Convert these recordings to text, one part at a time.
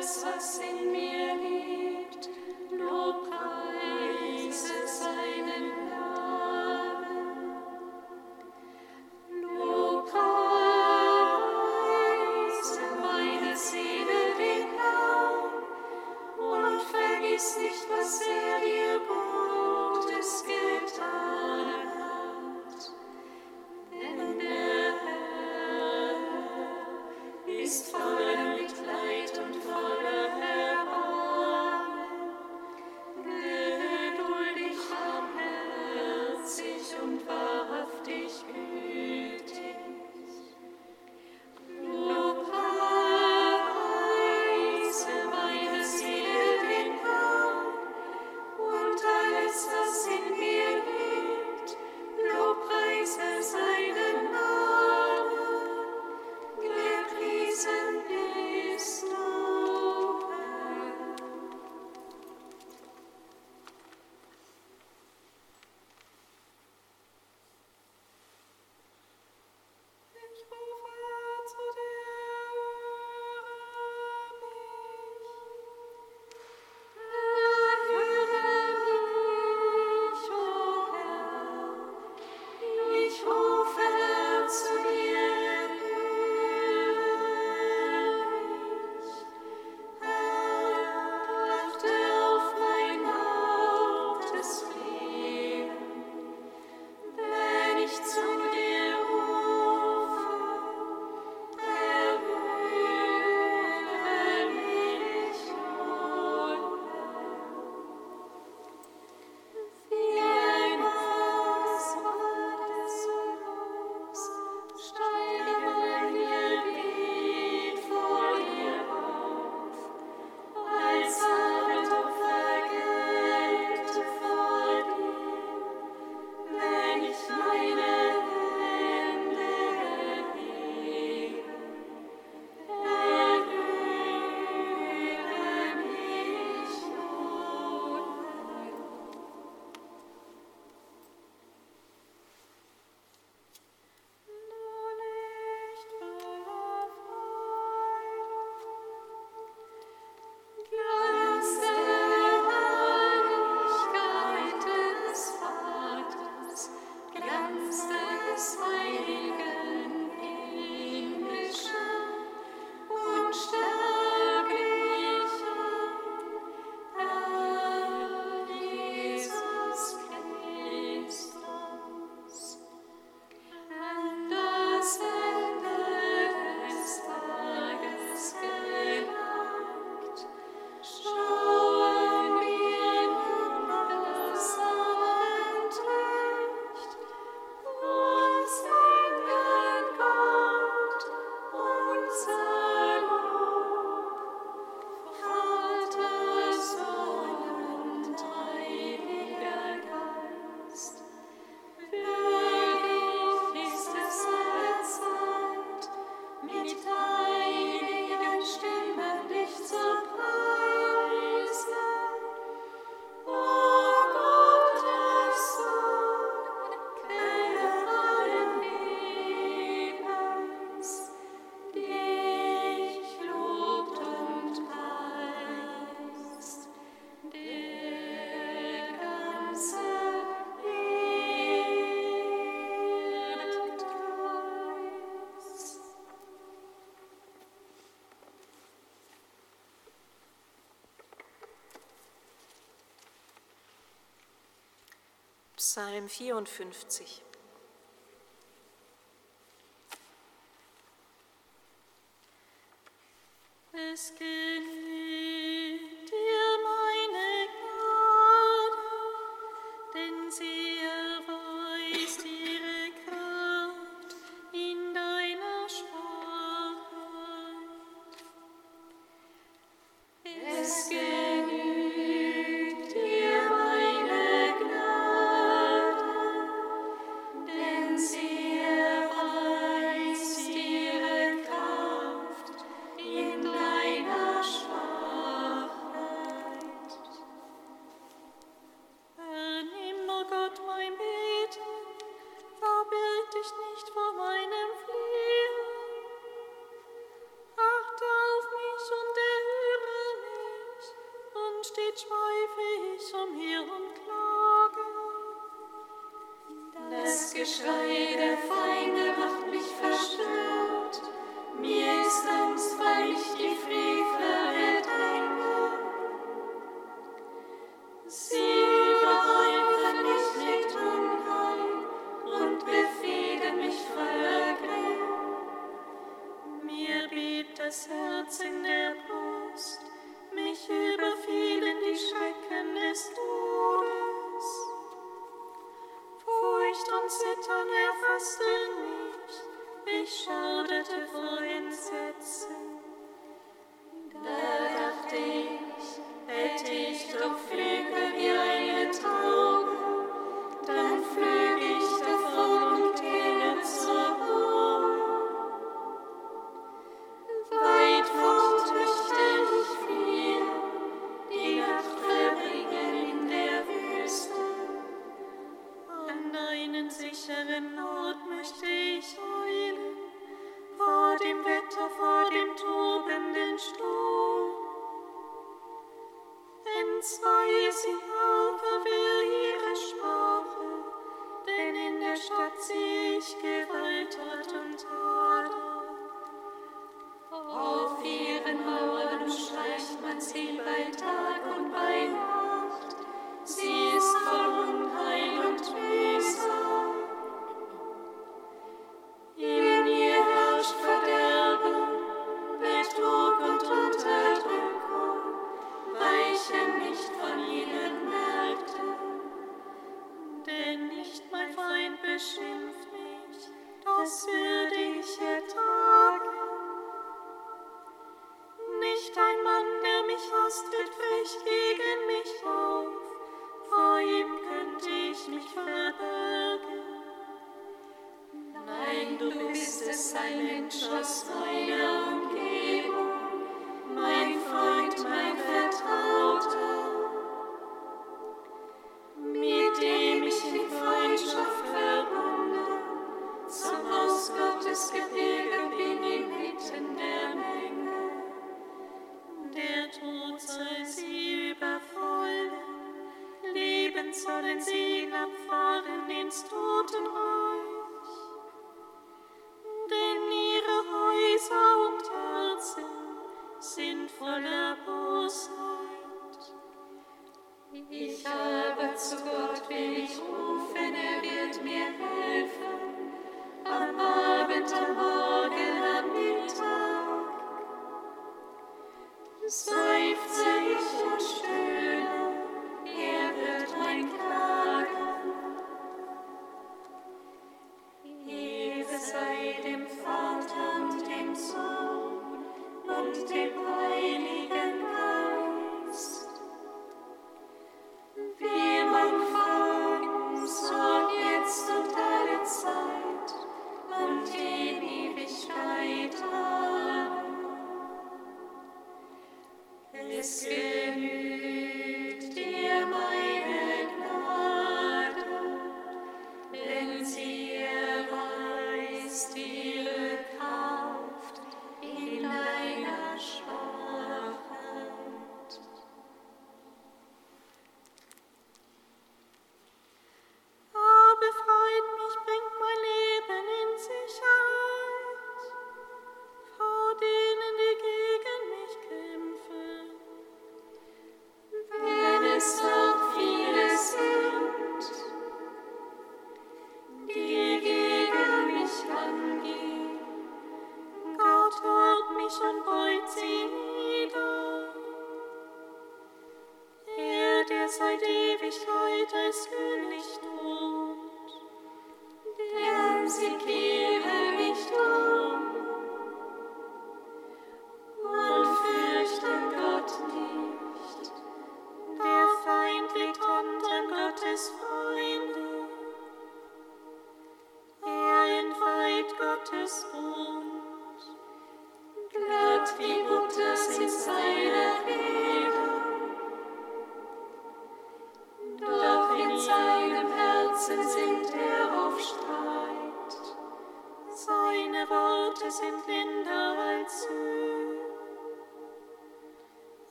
peço assim. Psalm 54. Shoulder to Florenze. Ich aber zu Gott will ich rufen, er wird mir helfen. Am Abend, am Morgen, am Mittag. So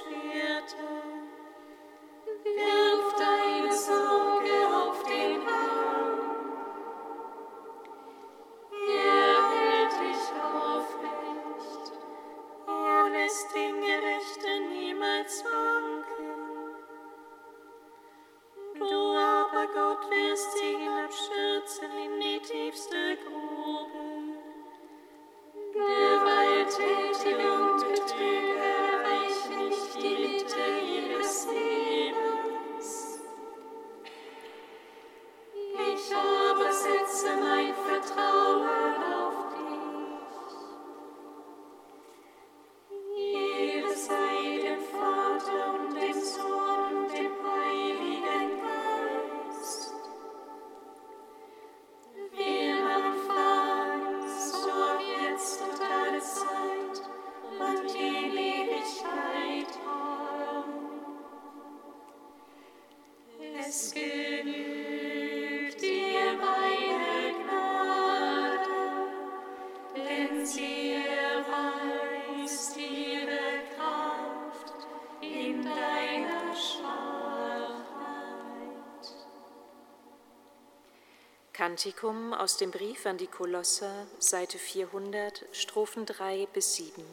Schwerte. Wir Kantikum aus dem Brief an die Kolosser, Seite 400, Strophen 3 bis 7.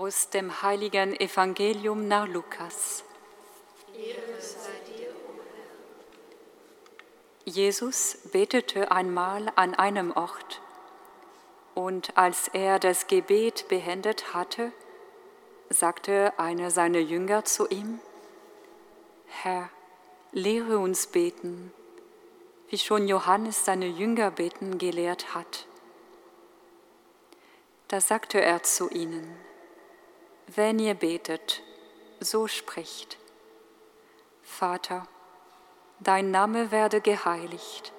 Aus dem heiligen Evangelium nach Lukas. Jesus betete einmal an einem Ort, und als er das Gebet beendet hatte, sagte einer seiner Jünger zu ihm, Herr, lehre uns beten, wie schon Johannes seine Jünger beten gelehrt hat. Da sagte er zu ihnen, wenn ihr betet, so spricht, Vater, dein Name werde geheiligt,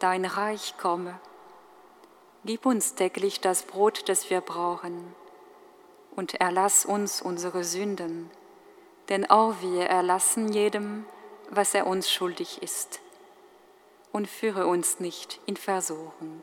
dein Reich komme, gib uns täglich das Brot, das wir brauchen, und erlass uns unsere Sünden, denn auch wir erlassen jedem, was er uns schuldig ist, und führe uns nicht in Versuchung.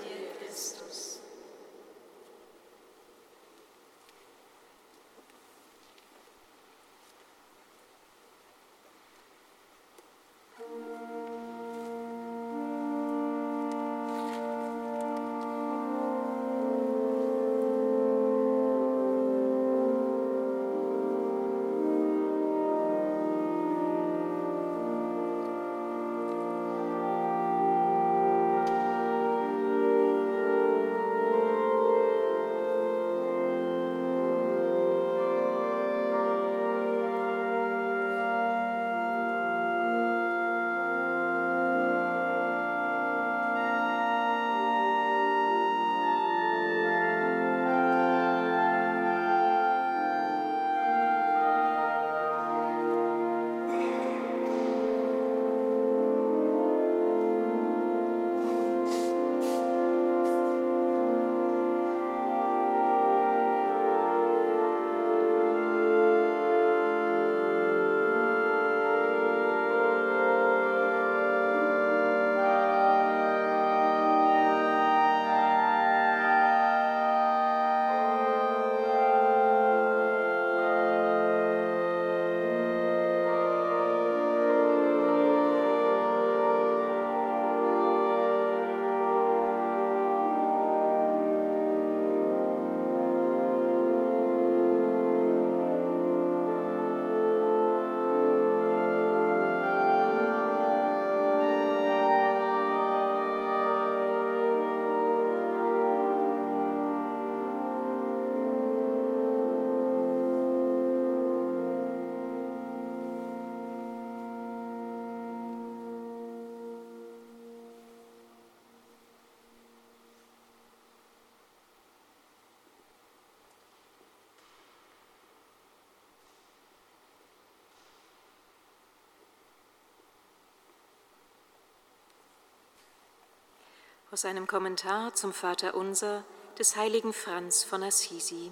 Aus einem Kommentar zum Vater Unser des heiligen Franz von Assisi.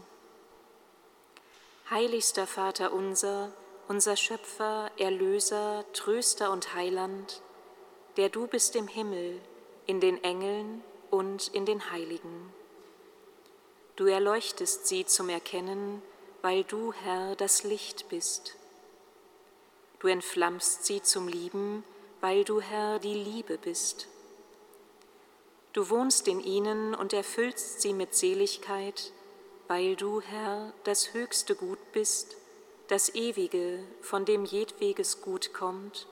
Heiligster Vater unser, unser Schöpfer, Erlöser, Tröster und Heiland, der du bist im Himmel, in den Engeln und in den Heiligen. Du erleuchtest sie zum Erkennen, weil du, Herr, das Licht bist. Du entflammst sie zum Lieben, weil du, Herr, die Liebe bist. Du wohnst in ihnen und erfüllst sie mit Seligkeit, weil du, Herr, das höchste Gut bist, das ewige, von dem jedweges Gut kommt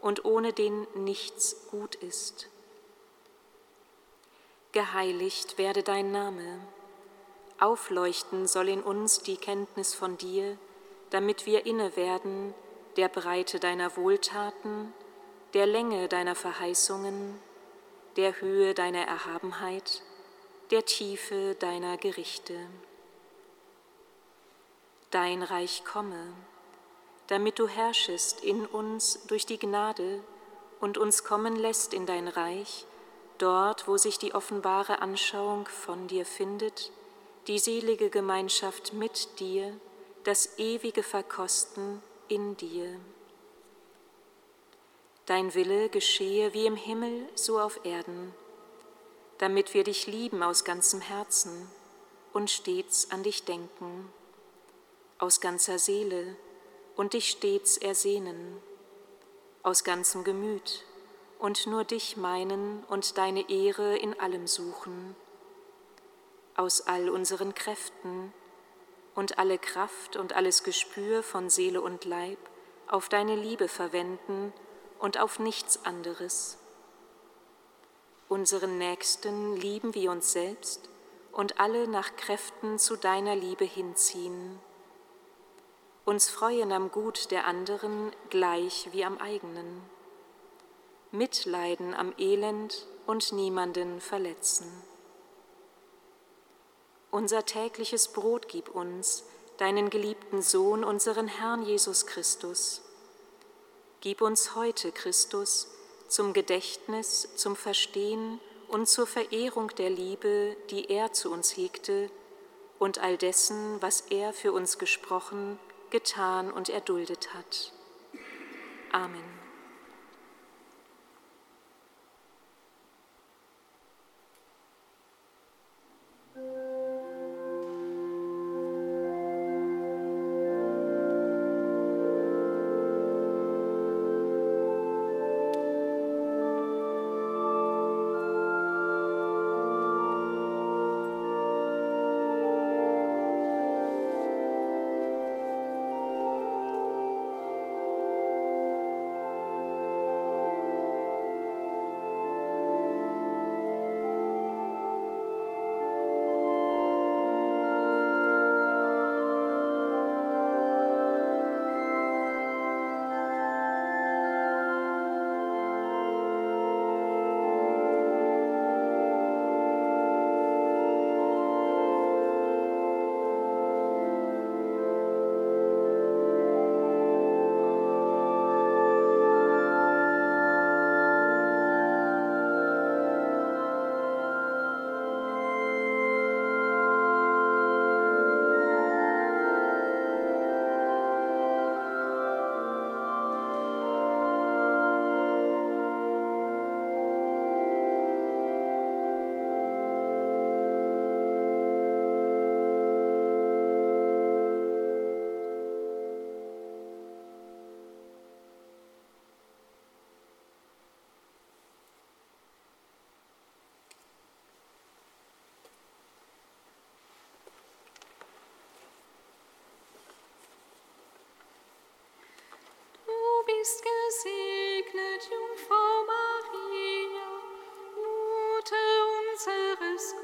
und ohne den nichts gut ist. Geheiligt werde dein Name, aufleuchten soll in uns die Kenntnis von dir, damit wir inne werden der Breite deiner Wohltaten, der Länge deiner Verheißungen, der Höhe deiner Erhabenheit, der Tiefe deiner Gerichte. Dein Reich komme, damit du herrschest in uns durch die Gnade und uns kommen lässt in dein Reich, dort, wo sich die offenbare Anschauung von dir findet, die selige Gemeinschaft mit dir, das ewige Verkosten in dir. Dein Wille geschehe wie im Himmel, so auf Erden, damit wir dich lieben aus ganzem Herzen und stets an dich denken, aus ganzer Seele und dich stets ersehnen, aus ganzem Gemüt und nur dich meinen und deine Ehre in allem suchen. Aus all unseren Kräften und alle Kraft und alles Gespür von Seele und Leib auf deine Liebe verwenden und auf nichts anderes. Unseren Nächsten lieben wie uns selbst und alle nach Kräften zu deiner Liebe hinziehen. Uns freuen am Gut der anderen gleich wie am eigenen. Mitleiden am Elend und niemanden verletzen. Unser tägliches Brot gib uns, deinen geliebten Sohn, unseren Herrn Jesus Christus. Gib uns heute, Christus, zum Gedächtnis, zum Verstehen und zur Verehrung der Liebe, die er zu uns hegte, und all dessen, was er für uns gesprochen, getan und erduldet hat. Amen. Unseres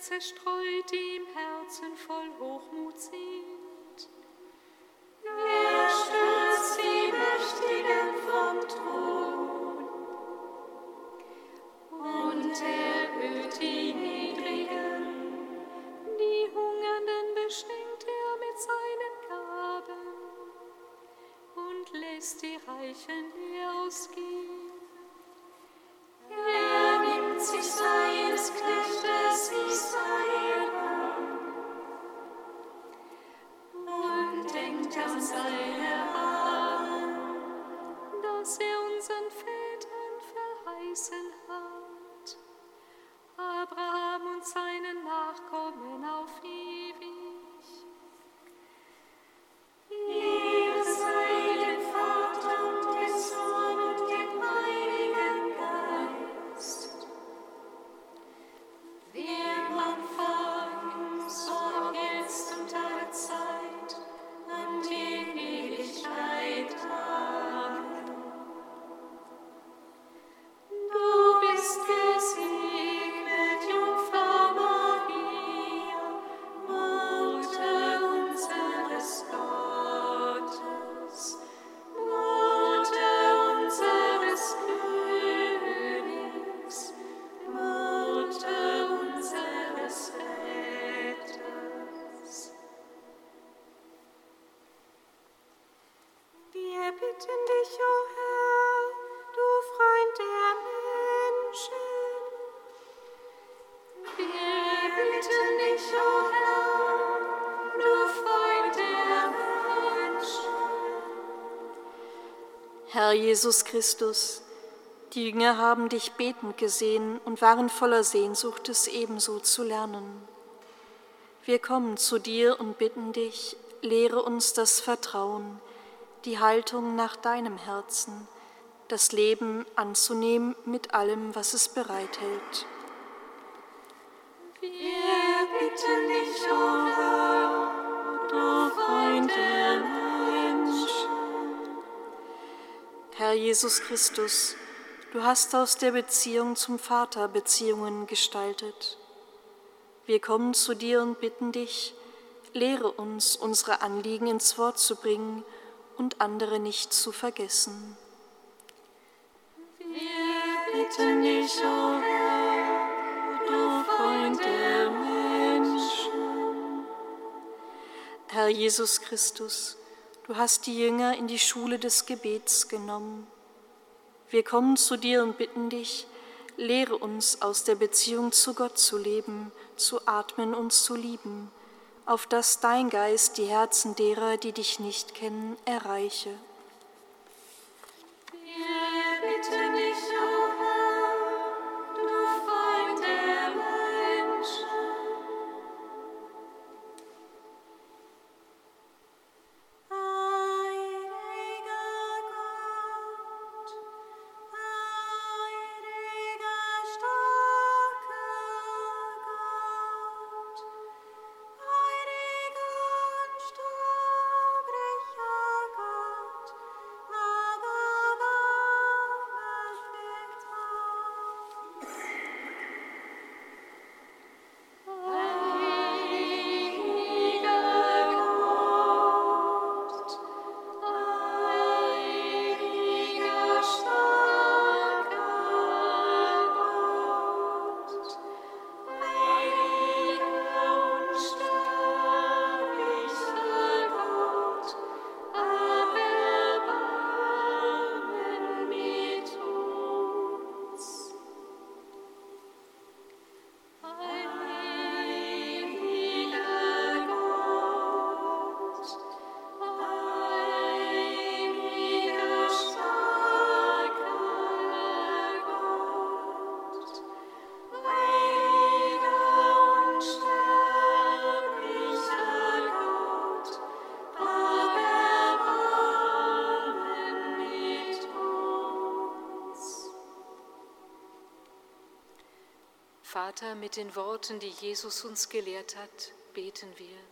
zerstreut, die im Herzen voll Hochmut sind. Herr Jesus Christus, die Jünger haben dich betend gesehen und waren voller Sehnsucht, es ebenso zu lernen. Wir kommen zu dir und bitten dich, lehre uns das Vertrauen, die Haltung nach deinem Herzen, das Leben anzunehmen mit allem, was es bereithält. Wir bitten dich, o Herr, du Freund der Herr Jesus Christus, du hast aus der Beziehung zum Vater Beziehungen gestaltet. Wir kommen zu dir und bitten dich, lehre uns, unsere Anliegen ins Wort zu bringen und andere nicht zu vergessen. Wir bitten dich, o oh Herr, du Freund der Menschen. Herr Jesus Christus, Du hast die Jünger in die Schule des Gebets genommen. Wir kommen zu dir und bitten dich, lehre uns aus der Beziehung zu Gott zu leben, zu atmen und zu lieben, auf dass dein Geist die Herzen derer, die dich nicht kennen, erreiche. Wir bitten Vater, mit den Worten, die Jesus uns gelehrt hat, beten wir.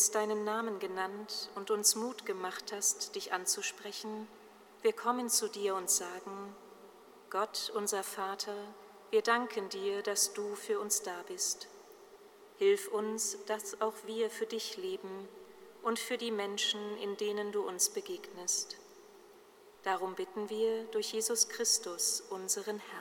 Uns deinen Namen genannt und uns Mut gemacht hast, dich anzusprechen, wir kommen zu dir und sagen, Gott, unser Vater, wir danken dir, dass du für uns da bist. Hilf uns, dass auch wir für dich leben und für die Menschen, in denen du uns begegnest. Darum bitten wir durch Jesus Christus, unseren Herrn.